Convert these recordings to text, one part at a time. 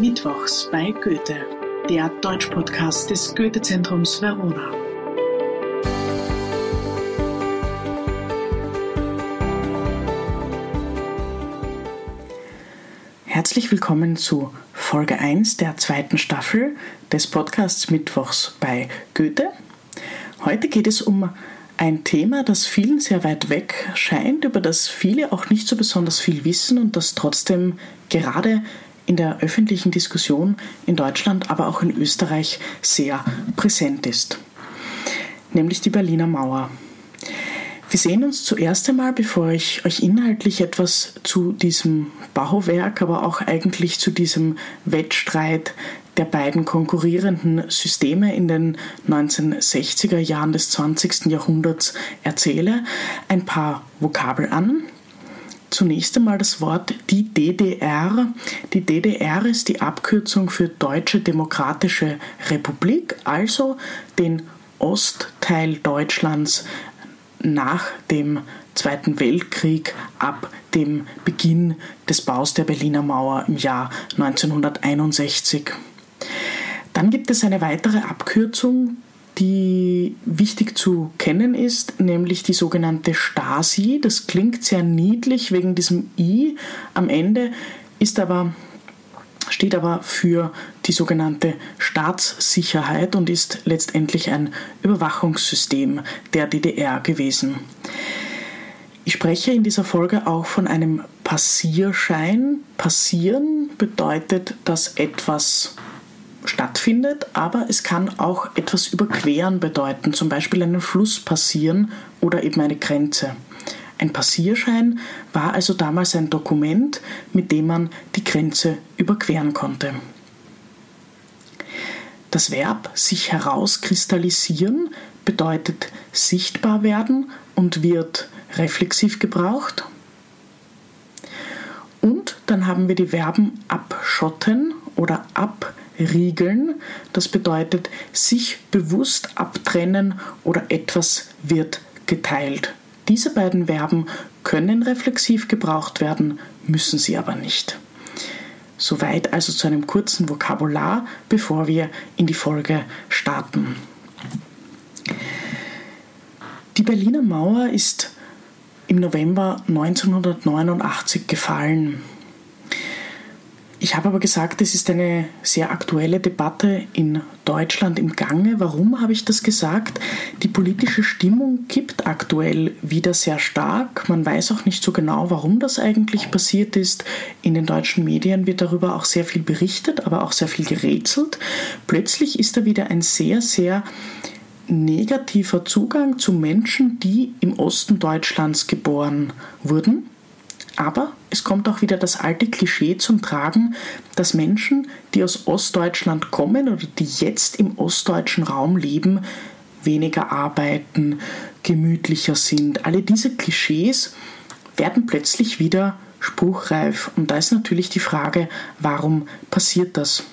Mittwochs bei Goethe, der Deutschpodcast des Goethe-Zentrums Verona. Herzlich willkommen zu Folge 1 der zweiten Staffel des Podcasts Mittwochs bei Goethe. Heute geht es um ein Thema, das vielen sehr weit weg scheint, über das viele auch nicht so besonders viel wissen und das trotzdem gerade in der öffentlichen Diskussion in Deutschland, aber auch in Österreich sehr präsent ist, nämlich die Berliner Mauer. Wir sehen uns zuerst einmal, bevor ich euch inhaltlich etwas zu diesem Bauwerk, aber auch eigentlich zu diesem Wettstreit der beiden konkurrierenden Systeme in den 1960er Jahren des 20. Jahrhunderts erzähle, ein paar Vokabel an. Zunächst einmal das Wort die DDR. Die DDR ist die Abkürzung für Deutsche Demokratische Republik, also den Ostteil Deutschlands nach dem Zweiten Weltkrieg ab dem Beginn des Baus der Berliner Mauer im Jahr 1961. Dann gibt es eine weitere Abkürzung, die wichtig zu kennen ist, nämlich die sogenannte Stasi. Das klingt sehr niedlich wegen diesem I am Ende, ist aber steht aber für die sogenannte Staatssicherheit und ist letztendlich ein Überwachungssystem der DDR gewesen. Ich spreche in dieser Folge auch von einem Passierschein. Passieren bedeutet, dass etwas stattfindet, aber es kann auch etwas überqueren bedeuten, zum Beispiel einen Fluss passieren oder eben eine Grenze. Ein Passierschein war also damals ein Dokument, mit dem man die Grenze überqueren konnte. Das Verb sich herauskristallisieren bedeutet sichtbar werden und wird reflexiv gebraucht. Und dann haben wir die Verben abschotten oder abriegeln. Das bedeutet sich bewusst abtrennen oder etwas wird geteilt. Diese beiden Verben können reflexiv gebraucht werden, müssen sie aber nicht. Soweit also zu einem kurzen Vokabular, bevor wir in die Folge starten. Die Berliner Mauer ist im November 1989 gefallen. Ich habe aber gesagt, es ist eine sehr aktuelle Debatte in Deutschland im Gange. Warum habe ich das gesagt? Die politische Stimmung kippt aktuell wieder sehr stark. Man weiß auch nicht so genau, warum das eigentlich passiert ist. In den deutschen Medien wird darüber auch sehr viel berichtet, aber auch sehr viel gerätselt. Plötzlich ist da wieder ein sehr, sehr negativer Zugang zu Menschen, die im Osten Deutschlands geboren wurden aber es kommt auch wieder das alte Klischee zum Tragen, dass Menschen, die aus Ostdeutschland kommen oder die jetzt im ostdeutschen Raum leben, weniger arbeiten, gemütlicher sind. Alle diese Klischees werden plötzlich wieder spruchreif. Und da ist natürlich die Frage, warum passiert das?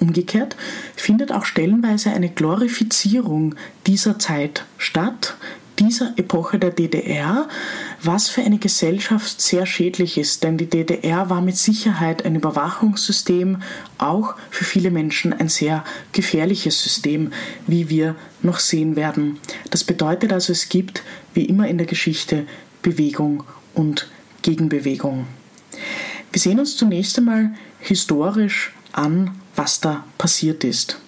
Umgekehrt findet auch stellenweise eine Glorifizierung dieser Zeit statt, dieser Epoche der DDR, was für eine Gesellschaft sehr schädlich ist, denn die DDR war mit Sicherheit ein Überwachungssystem, auch für viele Menschen ein sehr gefährliches System, wie wir noch sehen werden. Das bedeutet also, es gibt, wie immer in der Geschichte, Bewegung und Gegenbewegung. Wir sehen uns zunächst einmal historisch an, was da passiert ist.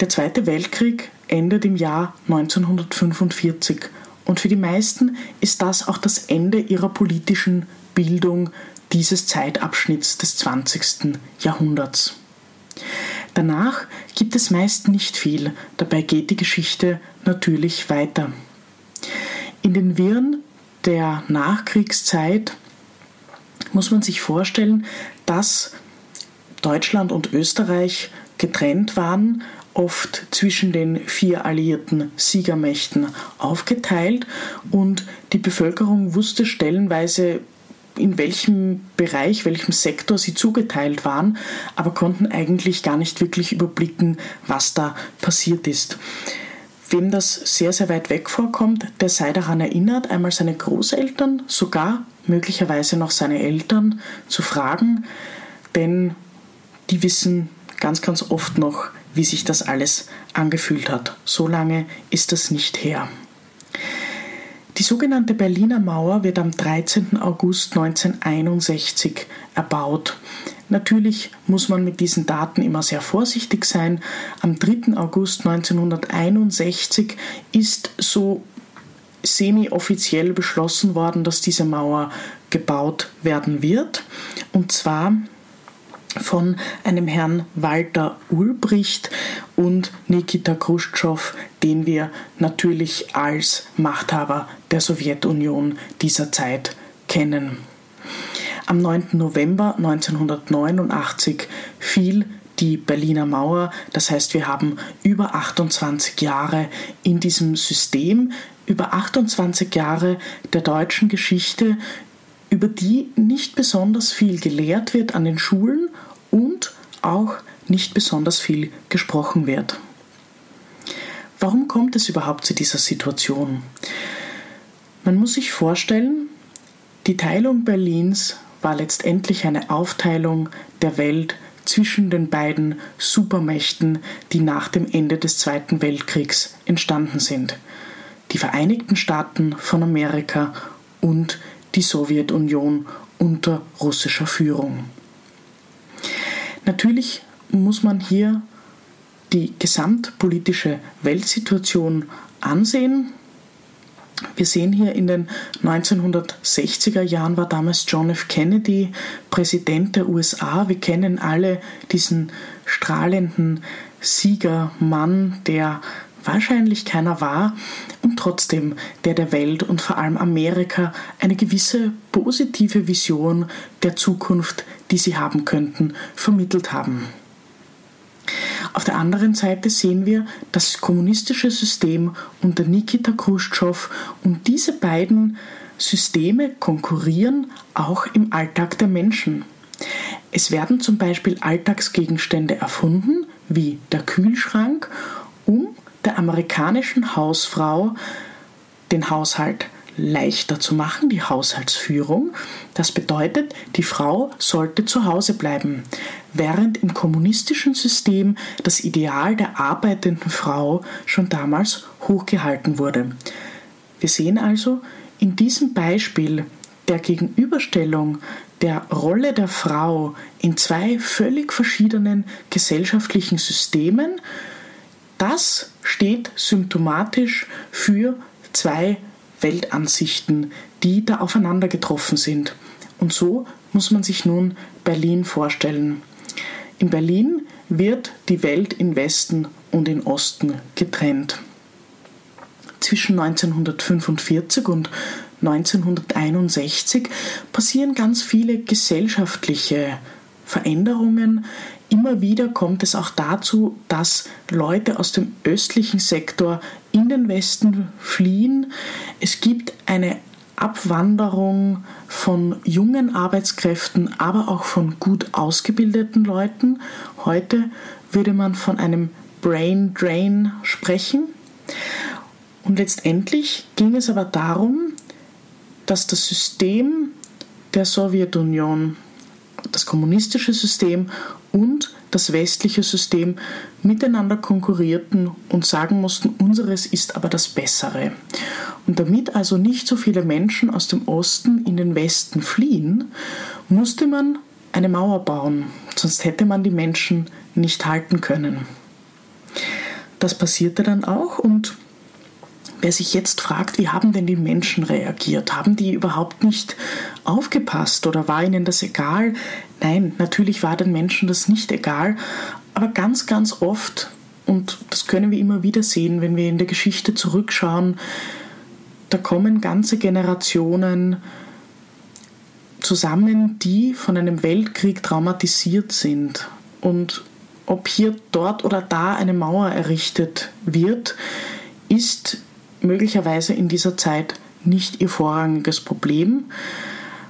Der Zweite Weltkrieg endet im Jahr 1945 und für die meisten ist das auch das Ende ihrer politischen Bildung dieses Zeitabschnitts des 20. Jahrhunderts. Danach gibt es meist nicht viel, dabei geht die Geschichte natürlich weiter. In den Wirren der Nachkriegszeit muss man sich vorstellen, dass Deutschland und Österreich getrennt waren oft zwischen den vier alliierten Siegermächten aufgeteilt und die Bevölkerung wusste stellenweise, in welchem Bereich, welchem Sektor sie zugeteilt waren, aber konnten eigentlich gar nicht wirklich überblicken, was da passiert ist. Wem das sehr, sehr weit weg vorkommt, der sei daran erinnert, einmal seine Großeltern, sogar möglicherweise noch seine Eltern zu fragen, denn die wissen ganz, ganz oft noch, wie sich das alles angefühlt hat. So lange ist das nicht her. Die sogenannte Berliner Mauer wird am 13. August 1961 erbaut. Natürlich muss man mit diesen Daten immer sehr vorsichtig sein. Am 3. August 1961 ist so semi-offiziell beschlossen worden, dass diese Mauer gebaut werden wird. Und zwar von einem Herrn Walter Ulbricht und Nikita Khrushchev, den wir natürlich als Machthaber der Sowjetunion dieser Zeit kennen. Am 9. November 1989 fiel die Berliner Mauer. Das heißt, wir haben über 28 Jahre in diesem System, über 28 Jahre der deutschen Geschichte, über die nicht besonders viel gelehrt wird an den Schulen und auch nicht besonders viel gesprochen wird. Warum kommt es überhaupt zu dieser Situation? Man muss sich vorstellen, die Teilung Berlins war letztendlich eine Aufteilung der Welt zwischen den beiden Supermächten, die nach dem Ende des Zweiten Weltkriegs entstanden sind. Die Vereinigten Staaten von Amerika und die Sowjetunion unter russischer Führung. Natürlich muss man hier die gesamtpolitische Weltsituation ansehen. Wir sehen hier in den 1960er Jahren war damals John F. Kennedy Präsident der USA. Wir kennen alle diesen strahlenden Siegermann, der wahrscheinlich keiner war und trotzdem der der Welt und vor allem Amerika eine gewisse positive Vision der Zukunft, die sie haben könnten, vermittelt haben. Auf der anderen Seite sehen wir das kommunistische System unter Nikita Khrushchev und diese beiden Systeme konkurrieren auch im Alltag der Menschen. Es werden zum Beispiel Alltagsgegenstände erfunden, wie der Kühlschrank, um der amerikanischen Hausfrau den Haushalt leichter zu machen, die Haushaltsführung. Das bedeutet, die Frau sollte zu Hause bleiben, während im kommunistischen System das Ideal der arbeitenden Frau schon damals hochgehalten wurde. Wir sehen also in diesem Beispiel der Gegenüberstellung der Rolle der Frau in zwei völlig verschiedenen gesellschaftlichen Systemen, das steht symptomatisch für zwei Weltansichten, die da aufeinander getroffen sind. Und so muss man sich nun Berlin vorstellen. In Berlin wird die Welt in Westen und in Osten getrennt. Zwischen 1945 und 1961 passieren ganz viele gesellschaftliche Veränderungen. Immer wieder kommt es auch dazu, dass Leute aus dem östlichen Sektor in den Westen fliehen. Es gibt eine Abwanderung von jungen Arbeitskräften, aber auch von gut ausgebildeten Leuten. Heute würde man von einem Brain Drain sprechen. Und letztendlich ging es aber darum, dass das System der Sowjetunion, das kommunistische System und das westliche System miteinander konkurrierten und sagen mussten, unseres ist aber das Bessere. Und damit also nicht so viele Menschen aus dem Osten in den Westen fliehen, musste man eine Mauer bauen, sonst hätte man die Menschen nicht halten können. Das passierte dann auch und wer sich jetzt fragt, wie haben denn die Menschen reagiert? Haben die überhaupt nicht aufgepasst oder war ihnen das egal? Nein, natürlich war den Menschen das nicht egal, aber ganz, ganz oft, und das können wir immer wieder sehen, wenn wir in der Geschichte zurückschauen, da kommen ganze Generationen zusammen, die von einem Weltkrieg traumatisiert sind. Und ob hier dort oder da eine Mauer errichtet wird, ist möglicherweise in dieser Zeit nicht ihr vorrangiges Problem.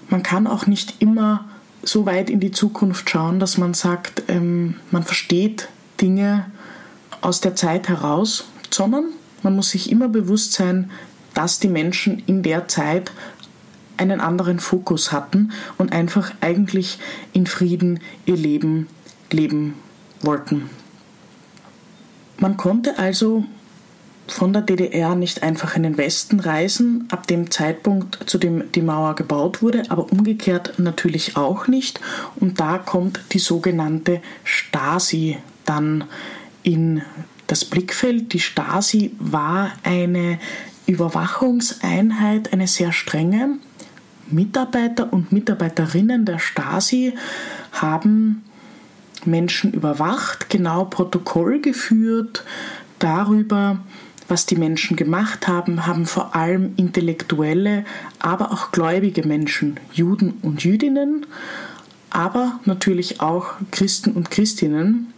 Man kann auch nicht immer so weit in die Zukunft schauen, dass man sagt, ähm, man versteht Dinge aus der Zeit heraus, sondern man muss sich immer bewusst sein, dass die Menschen in der Zeit einen anderen Fokus hatten und einfach eigentlich in Frieden ihr Leben leben wollten. Man konnte also von der DDR nicht einfach in den Westen reisen, ab dem Zeitpunkt, zu dem die Mauer gebaut wurde, aber umgekehrt natürlich auch nicht. Und da kommt die sogenannte Stasi dann in das Blickfeld. Die Stasi war eine Überwachungseinheit, eine sehr strenge. Mitarbeiter und Mitarbeiterinnen der Stasi haben Menschen überwacht, genau Protokoll geführt darüber, was die Menschen gemacht haben, haben vor allem intellektuelle, aber auch gläubige Menschen, Juden und Jüdinnen, aber natürlich auch Christen und Christinnen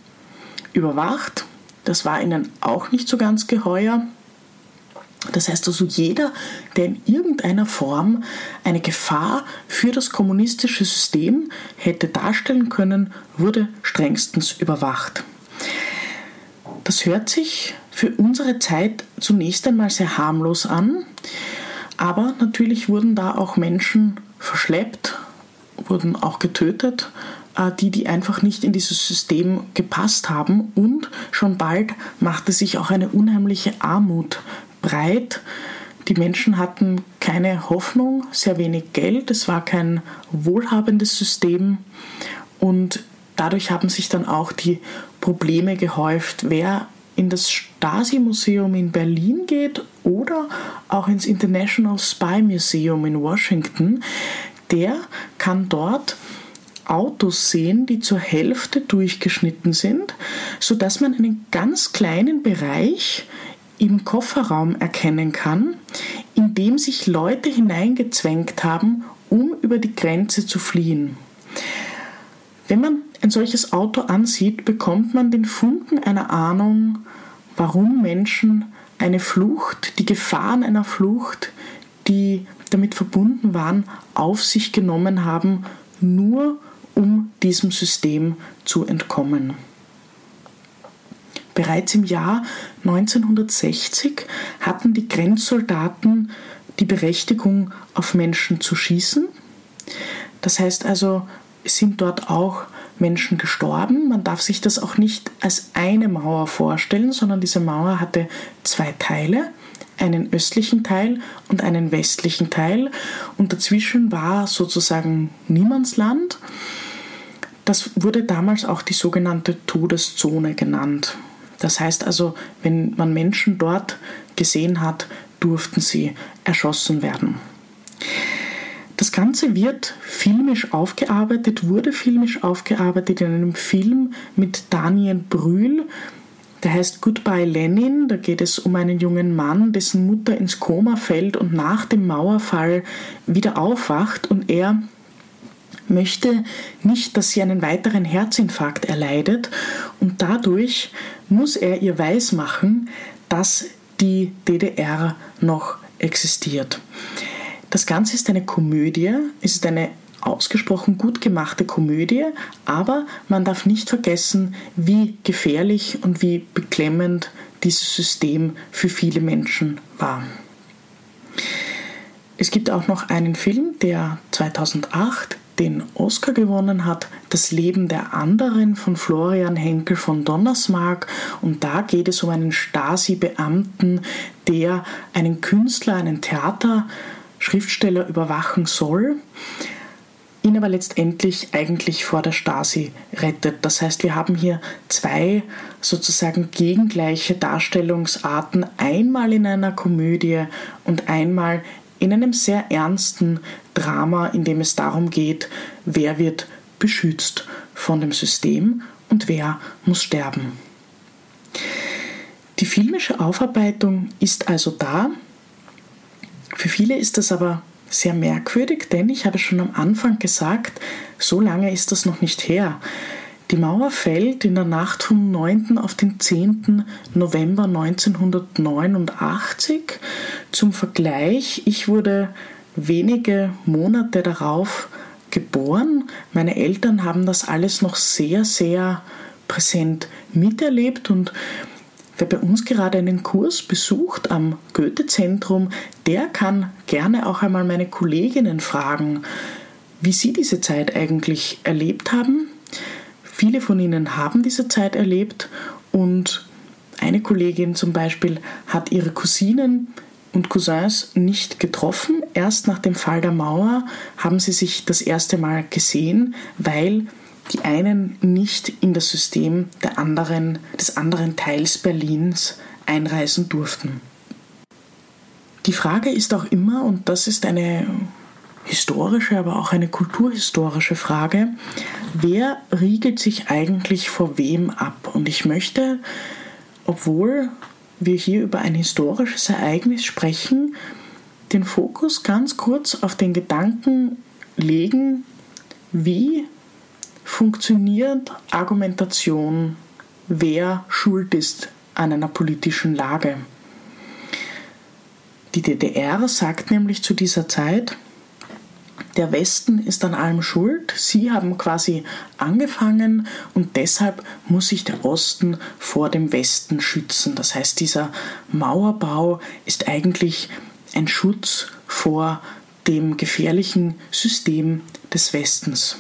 überwacht. Das war ihnen auch nicht so ganz geheuer. Das heißt also, jeder, der in irgendeiner Form eine Gefahr für das kommunistische System hätte darstellen können, wurde strengstens überwacht. Das hört sich für unsere Zeit zunächst einmal sehr harmlos an, aber natürlich wurden da auch Menschen verschleppt, wurden auch getötet, äh, die, die einfach nicht in dieses System gepasst haben und schon bald machte sich auch eine unheimliche Armut breit. Die Menschen hatten keine Hoffnung, sehr wenig Geld, es war kein wohlhabendes System und dadurch haben sich dann auch die Probleme gehäuft. Wer in das Stasi-Museum in Berlin geht oder auch ins International Spy Museum in Washington, der kann dort Autos sehen, die zur Hälfte durchgeschnitten sind, sodass man einen ganz kleinen Bereich im Kofferraum erkennen kann, in dem sich Leute hineingezwängt haben, um über die Grenze zu fliehen. Wenn man ein solches Auto ansieht, bekommt man den Funken einer Ahnung, warum Menschen eine Flucht, die Gefahren einer Flucht, die damit verbunden waren, auf sich genommen haben, nur um diesem System zu entkommen. Bereits im Jahr 1960 hatten die Grenzsoldaten die Berechtigung, auf Menschen zu schießen. Das heißt also, es sind dort auch Menschen gestorben. Man darf sich das auch nicht als eine Mauer vorstellen, sondern diese Mauer hatte zwei Teile, einen östlichen Teil und einen westlichen Teil. Und dazwischen war sozusagen Niemandsland. Das wurde damals auch die sogenannte Todeszone genannt. Das heißt also, wenn man Menschen dort gesehen hat, durften sie erschossen werden. Das Ganze wird filmisch aufgearbeitet, wurde filmisch aufgearbeitet in einem Film mit Daniel Brühl, der heißt Goodbye Lenin. Da geht es um einen jungen Mann, dessen Mutter ins Koma fällt und nach dem Mauerfall wieder aufwacht und er möchte nicht, dass sie einen weiteren Herzinfarkt erleidet und dadurch muss er ihr weismachen, dass die DDR noch existiert. Das Ganze ist eine Komödie, es ist eine ausgesprochen gut gemachte Komödie, aber man darf nicht vergessen, wie gefährlich und wie beklemmend dieses System für viele Menschen war. Es gibt auch noch einen Film, der 2008 den Oscar gewonnen hat, Das Leben der anderen von Florian Henkel von Donnersmarck. Und da geht es um einen Stasi-Beamten, der einen Künstler, einen Theaterschriftsteller überwachen soll ihn aber letztendlich eigentlich vor der Stasi rettet. Das heißt, wir haben hier zwei sozusagen gegengleiche Darstellungsarten, einmal in einer Komödie und einmal in einem sehr ernsten Drama, in dem es darum geht, wer wird beschützt von dem System und wer muss sterben. Die filmische Aufarbeitung ist also da. Für viele ist das aber sehr merkwürdig, denn ich habe schon am Anfang gesagt, so lange ist das noch nicht her. Die Mauer fällt in der Nacht vom 9. auf den 10. November 1989. Zum Vergleich, ich wurde wenige Monate darauf geboren. Meine Eltern haben das alles noch sehr, sehr präsent miterlebt und Wer bei uns gerade einen Kurs besucht am Goethe-Zentrum, der kann gerne auch einmal meine Kolleginnen fragen, wie sie diese Zeit eigentlich erlebt haben. Viele von ihnen haben diese Zeit erlebt und eine Kollegin zum Beispiel hat ihre Cousinen und Cousins nicht getroffen. Erst nach dem Fall der Mauer haben sie sich das erste Mal gesehen, weil die einen nicht in das System der anderen, des anderen Teils Berlins einreisen durften. Die Frage ist auch immer, und das ist eine historische, aber auch eine kulturhistorische Frage, wer riegelt sich eigentlich vor wem ab? Und ich möchte, obwohl wir hier über ein historisches Ereignis sprechen, den Fokus ganz kurz auf den Gedanken legen, wie funktioniert Argumentation, wer schuld ist an einer politischen Lage. Die DDR sagt nämlich zu dieser Zeit, der Westen ist an allem schuld, sie haben quasi angefangen und deshalb muss sich der Osten vor dem Westen schützen. Das heißt, dieser Mauerbau ist eigentlich ein Schutz vor dem gefährlichen System des Westens.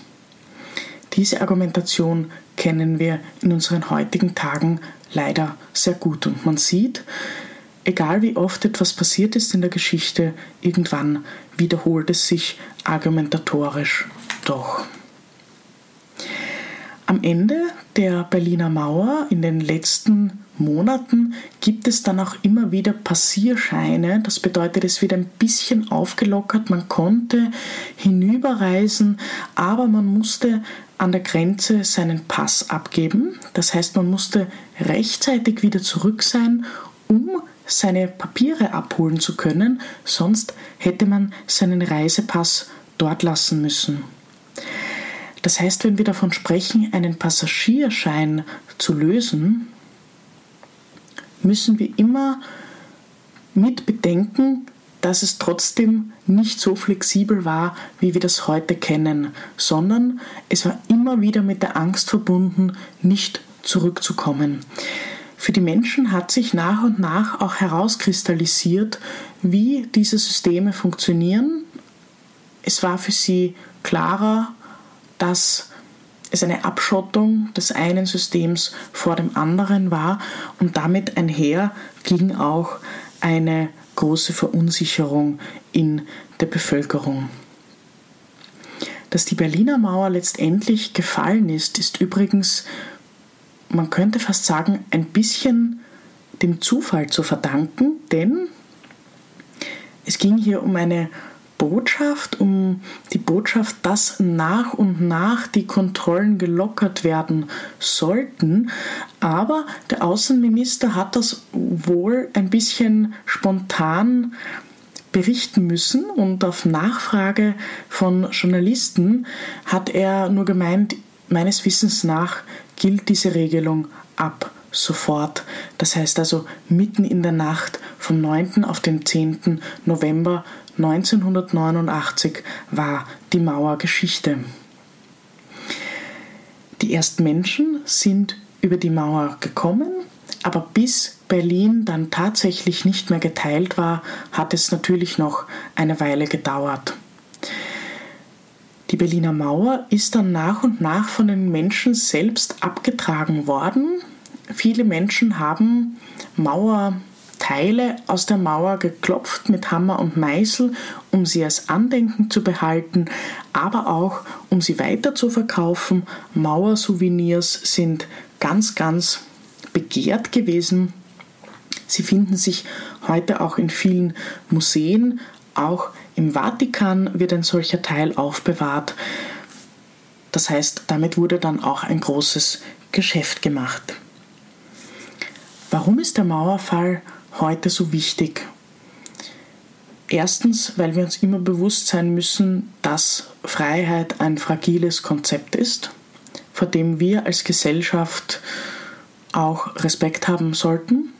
Diese Argumentation kennen wir in unseren heutigen Tagen leider sehr gut und man sieht, egal wie oft etwas passiert ist in der Geschichte, irgendwann wiederholt es sich argumentatorisch doch. Am Ende der Berliner Mauer in den letzten Monaten gibt es dann auch immer wieder Passierscheine. Das bedeutet, es wird ein bisschen aufgelockert. Man konnte hinüberreisen, aber man musste an der Grenze seinen Pass abgeben. Das heißt, man musste rechtzeitig wieder zurück sein, um seine Papiere abholen zu können, sonst hätte man seinen Reisepass dort lassen müssen. Das heißt, wenn wir davon sprechen, einen Passagierschein zu lösen, müssen wir immer mit bedenken, dass es trotzdem nicht so flexibel war, wie wir das heute kennen, sondern es war immer wieder mit der Angst verbunden, nicht zurückzukommen. Für die Menschen hat sich nach und nach auch herauskristallisiert, wie diese Systeme funktionieren. Es war für sie klarer, dass es eine Abschottung des einen Systems vor dem anderen war und damit einher ging auch eine große Verunsicherung in der Bevölkerung. Dass die Berliner Mauer letztendlich gefallen ist, ist übrigens man könnte fast sagen, ein bisschen dem Zufall zu verdanken, denn es ging hier um eine Botschaft, um die Botschaft, dass nach und nach die Kontrollen gelockert werden sollten. Aber der Außenminister hat das wohl ein bisschen spontan berichten müssen und auf Nachfrage von Journalisten hat er nur gemeint, meines Wissens nach gilt diese Regelung ab sofort. Das heißt also mitten in der Nacht vom 9. auf den 10. November 1989 war die Mauer Geschichte. Die ersten Menschen sind über die Mauer gekommen, aber bis Berlin dann tatsächlich nicht mehr geteilt war, hat es natürlich noch eine Weile gedauert. Die Berliner Mauer ist dann nach und nach von den Menschen selbst abgetragen worden. Viele Menschen haben Mauerteile aus der Mauer geklopft mit Hammer und Meißel, um sie als Andenken zu behalten, aber auch um sie weiter zu verkaufen. Mauersouvenirs sind ganz, ganz begehrt gewesen. Sie finden sich heute auch in vielen Museen, auch im Vatikan wird ein solcher Teil aufbewahrt. Das heißt, damit wurde dann auch ein großes Geschäft gemacht. Warum ist der Mauerfall heute so wichtig? Erstens, weil wir uns immer bewusst sein müssen, dass Freiheit ein fragiles Konzept ist, vor dem wir als Gesellschaft auch Respekt haben sollten.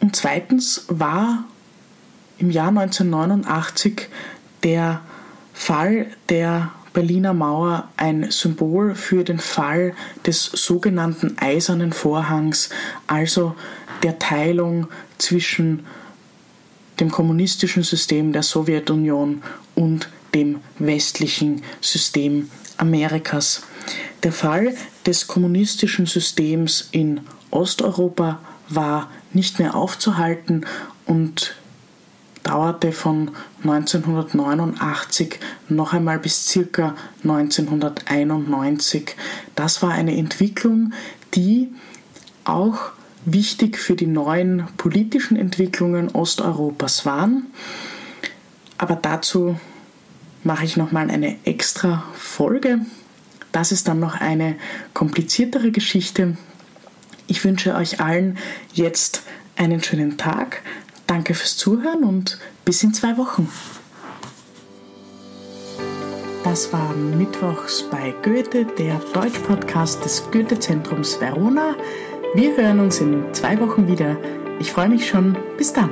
Und zweitens war im Jahr 1989 der Fall der Berliner Mauer ein Symbol für den Fall des sogenannten Eisernen Vorhangs, also der Teilung zwischen dem kommunistischen System der Sowjetunion und dem westlichen System Amerikas. Der Fall des kommunistischen Systems in Osteuropa war nicht mehr aufzuhalten und dauerte von 1989 noch einmal bis circa 1991. Das war eine Entwicklung, die auch wichtig für die neuen politischen Entwicklungen Osteuropas waren. Aber dazu mache ich nochmal eine extra Folge. Das ist dann noch eine kompliziertere Geschichte. Ich wünsche euch allen jetzt einen schönen Tag. Danke fürs Zuhören und bis in zwei Wochen. Das war Mittwochs bei Goethe, der Deutsch-Podcast des Goethe-Zentrums Verona. Wir hören uns in zwei Wochen wieder. Ich freue mich schon. Bis dann.